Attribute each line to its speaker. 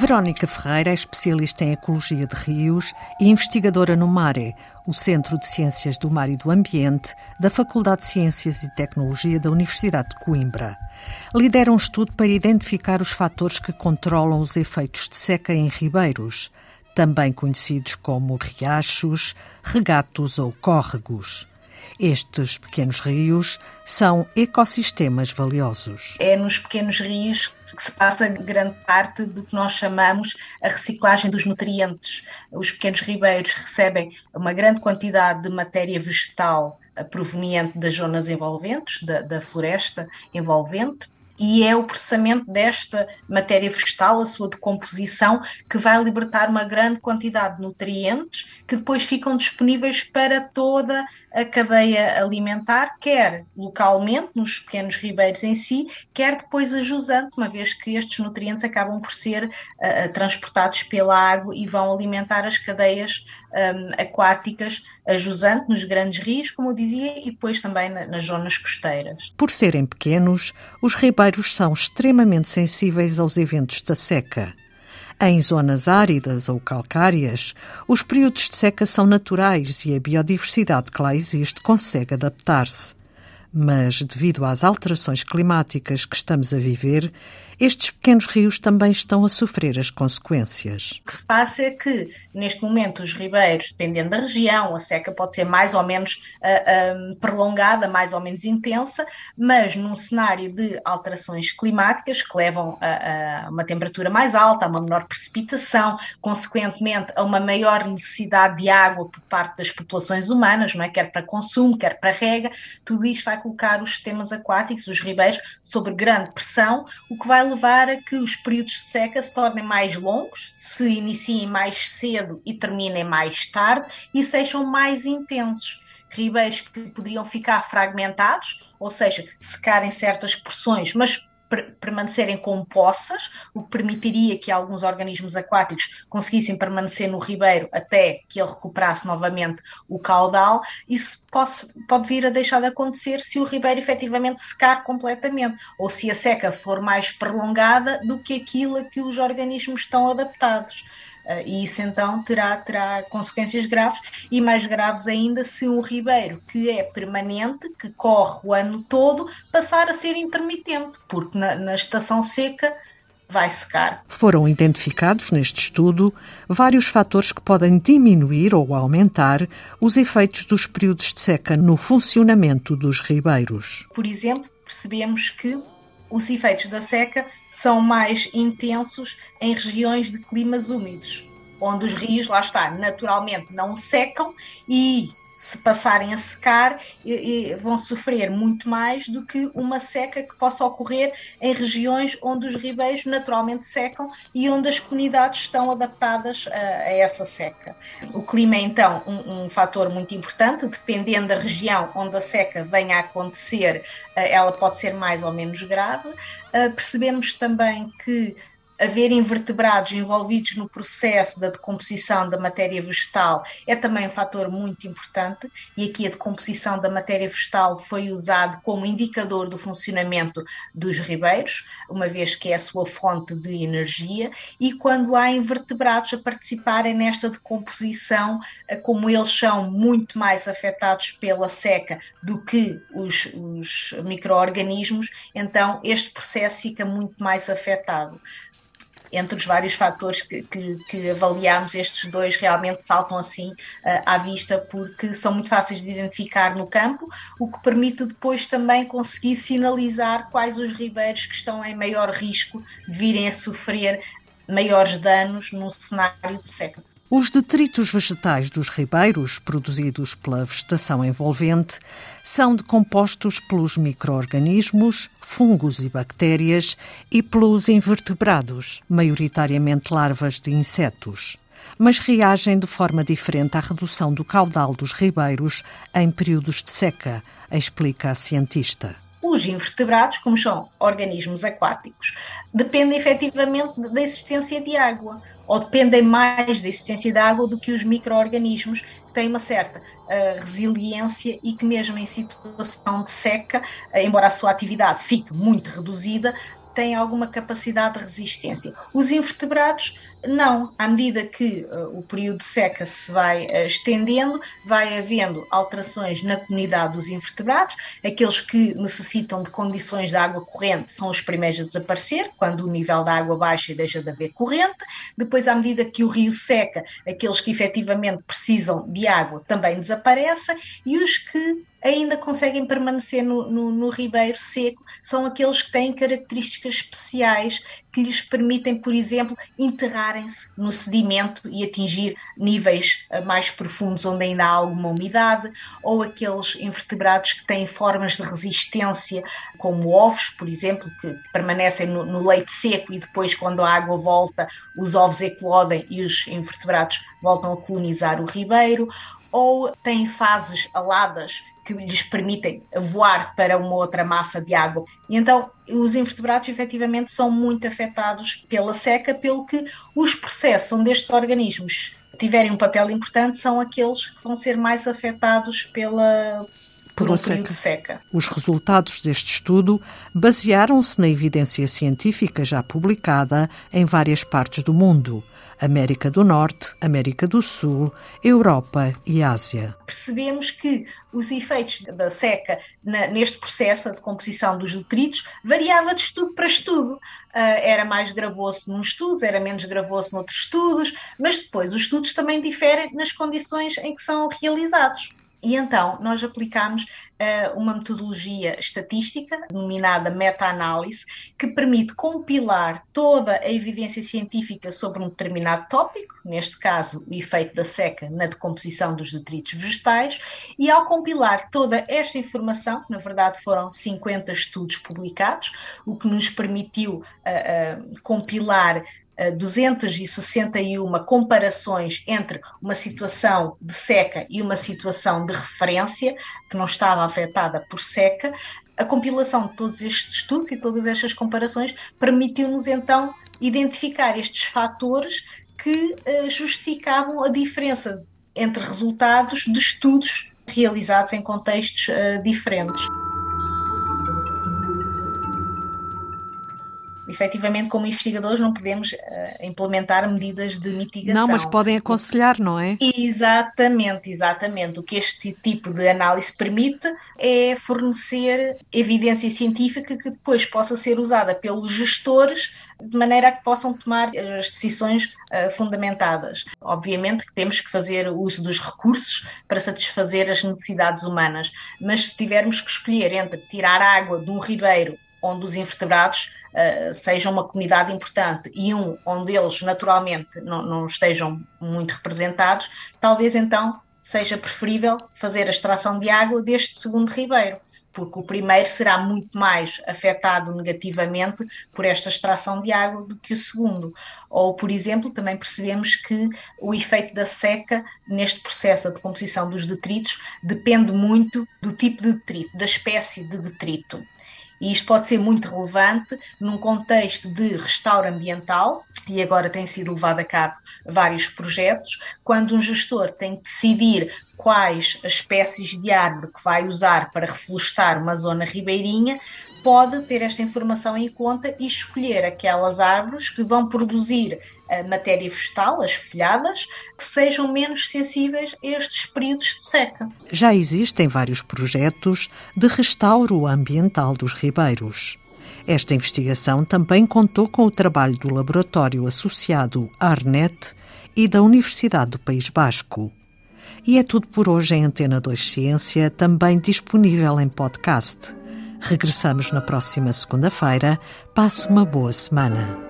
Speaker 1: Verónica Ferreira é especialista em ecologia de rios e investigadora no MARE, o Centro de Ciências do Mar e do Ambiente da Faculdade de Ciências e Tecnologia da Universidade de Coimbra. Lidera um estudo para identificar os fatores que controlam os efeitos de seca em ribeiros, também conhecidos como riachos, regatos ou córregos. Estes pequenos rios são ecossistemas valiosos.
Speaker 2: É nos pequenos rios que se passa grande parte do que nós chamamos a reciclagem dos nutrientes. Os pequenos ribeiros recebem uma grande quantidade de matéria vegetal proveniente das zonas envolventes, da, da floresta envolvente, e é o processamento desta matéria vegetal, a sua decomposição, que vai libertar uma grande quantidade de nutrientes que depois ficam disponíveis para toda a cadeia alimentar, quer localmente, nos pequenos ribeiros em si, quer depois a jusante, uma vez que estes nutrientes acabam por ser uh, transportados pela água e vão alimentar as cadeias um, aquáticas jusante nos grandes rios, como eu dizia, e depois também na, nas zonas costeiras.
Speaker 1: Por serem pequenos, os ribeiros são extremamente sensíveis aos eventos da seca. Em zonas áridas ou calcárias, os períodos de seca são naturais e a biodiversidade que lá existe consegue adaptar-se. Mas, devido às alterações climáticas que estamos a viver, estes pequenos rios também estão a sofrer as consequências.
Speaker 2: O que se passa é que, neste momento, os ribeiros, dependendo da região, a seca pode ser mais ou menos uh, uh, prolongada, mais ou menos intensa, mas num cenário de alterações climáticas que levam a, a uma temperatura mais alta, a uma menor precipitação, consequentemente a uma maior necessidade de água por parte das populações humanas, não é? quer para consumo, quer para rega, tudo isto vai colocar os sistemas aquáticos, os ribeiros, sob grande pressão, o que vai levar a que os períodos de seca se tornem mais longos, se iniciem mais cedo e terminem mais tarde e sejam mais intensos. Ribeiros que poderiam ficar fragmentados, ou seja, secarem certas porções, mas permanecerem com poças, o que permitiria que alguns organismos aquáticos conseguissem permanecer no ribeiro até que ele recuperasse novamente o caudal. Isso pode, vir a deixar de acontecer se o ribeiro efetivamente secar completamente, ou se a seca for mais prolongada do que aquilo a que os organismos estão adaptados. Uh, e isso então terá, terá consequências graves e mais graves ainda se um ribeiro que é permanente, que corre o ano todo, passar a ser intermitente, porque na, na estação seca vai secar.
Speaker 1: Foram identificados neste estudo vários fatores que podem diminuir ou aumentar os efeitos dos períodos de seca no funcionamento dos ribeiros.
Speaker 2: Por exemplo, percebemos que os efeitos da seca são mais intensos em regiões de climas úmidos, onde os rios, lá está, naturalmente não secam e se passarem a secar, vão sofrer muito mais do que uma seca que possa ocorrer em regiões onde os ribeiros naturalmente secam e onde as comunidades estão adaptadas a, a essa seca. O clima é então um, um, fator muito importante, dependendo da região onde a seca venha a acontecer, eh, ela pode ser mais ou menos grave. Eh, percebemos também que haver invertebrados envolvidos no processo da decomposição da matéria vegetal é também um fator muito importante e aqui a decomposição da matéria vegetal foi usado como indicador do funcionamento dos ribeiros, uma vez que é a sua fonte de energia e quando há invertebrados a participarem nesta decomposição, eh, como eles são muito mais afetados pela seca do que os, os micro-organismos, então este processo fica muito mais afetado entre os vários fatores que, que, que avaliamos, estes dois realmente saltam assim uh, à vista porque são muito fáceis de identificar no campo, o que permite depois também conseguir sinalizar quais os ribeiros que estão em maior risco de virem a sofrer maiores danos num cenário de seca.
Speaker 1: Os detritos vegetais dos ribeiros, produzidos pela vegetação envolvente, são decompostos pelos micro-organismos, fungos e bactérias e pelos invertebrados, maioritariamente larvas de insetos. Mas reagem de forma diferente à redução do caudal dos ribeiros em períodos de seca, explica a cientista
Speaker 2: os invertebrados, como são organismos aquáticos, dependem efetivamente da existência de água ou dependem mais da existência de água do que os micro-organismos que têm uma certa uh, resiliência e que mesmo em situação de seca, embora a sua atividade fique muito reduzida, têm alguma capacidade de resistência. Os invertebrados não, à medida que uh, o período de seca se vai uh, estendendo, vai havendo alterações na comunidade dos invertebrados. Aqueles que necessitam de condições de água corrente são os primeiros a desaparecer, quando o nível da água baixa e deixa de haver corrente. Depois, à medida que o rio seca, aqueles que efetivamente precisam de água também desaparecem e os que ainda conseguem permanecer no, no, no, ribeiro seco. São aqueles que têm características especiais que lhes permitem, por exemplo, enterrarem-se no sedimento e atingir níveis eh, mais profundos onde ainda há alguma umidade, ou aqueles invertebrados que têm formas de resistência, como ovos, por exemplo, que permanecem no, no leite seco e depois, quando a água volta, os ovos eclodem e os invertebrados voltam a colonizar o ribeiro, ou têm fases aladas que lhes permitem voar para uma outra massa de água. E então, os invertebrados efetivamente são muito afetados pela seca, pelo que os processos onde estes organismos tiverem um papel importante são aqueles que vão ser mais afetados pela, um seca. seca.
Speaker 1: Os resultados deste estudo basearam-se na evidência científica já publicada em várias partes do mundo. América do Norte, América do Sul, Europa e Ásia.
Speaker 2: Percebemos que os efeitos da seca na, neste processo de composição dos detritos variava de estudo para estudo. Uh, era mais gravoso num estudo, era menos gravoso noutros estudos, mas depois os estudos também diferem nas condições em que são realizados. E então nós aplicamos uh, uma metodologia estatística, denominada meta-análise, que permite compilar toda a evidência científica sobre um determinado tópico, neste caso o efeito da seca na decomposição dos detritos vegetais, e ao compilar toda esta informação, que na verdade foram 50 estudos publicados, o que nos permitiu uh, uh, compilar 261 comparações entre uma situação de seca e uma situação de referência, que não estava afetada por seca. A compilação de todos estes estudos e todas estas comparações permitiu-nos então identificar estes fatores que uh, justificavam a diferença entre resultados de estudos realizados em contextos uh, diferentes. Efetivamente, como investigadores, não podemos uh, implementar medidas de mitigação.
Speaker 1: Não, mas podem aconselhar, não é?
Speaker 2: Exatamente, exatamente. O que este tipo de análise permite é fornecer evidência científica que depois possa ser usada pelos gestores de maneira a que possam tomar as decisões uh, fundamentadas. Obviamente que temos que fazer uso dos recursos para satisfazer as necessidades humanas, mas se tivermos que escolher entre tirar água de um ribeiro onde os invertebrados sejam uma comunidade importante e um onde eles naturalmente não, não estejam muito representados, talvez então seja preferível fazer a extração de água deste segundo ribeiro porque o primeiro será muito mais afetado negativamente por esta extração de água do que o segundo. Ou, por exemplo, também percebemos que o efeito da seca neste processo de composição dos detritos depende muito do tipo de detrito, da espécie de detrito. E isto pode ser muito relevante num contexto de restauro ambiental, e agora tem sido levado a cabo vários projetos, quando um gestor tem que decidir quais as espécies de árvore que vai usar para reflorestar uma zona ribeirinha, pode ter esta informação em conta e escolher aquelas árvores que vão produzir a matéria vegetal, as folhadas, que sejam menos sensíveis a estes períodos de seca.
Speaker 1: Já existem vários projetos de restauro ambiental dos ribeiros. Esta investigação também contou com o trabalho do laboratório associado Arnet e da Universidade do País Basco. E é tudo por hoje em Antena 2 Ciência, também disponível em podcast. Regressamos na próxima segunda-feira. Passe uma boa semana.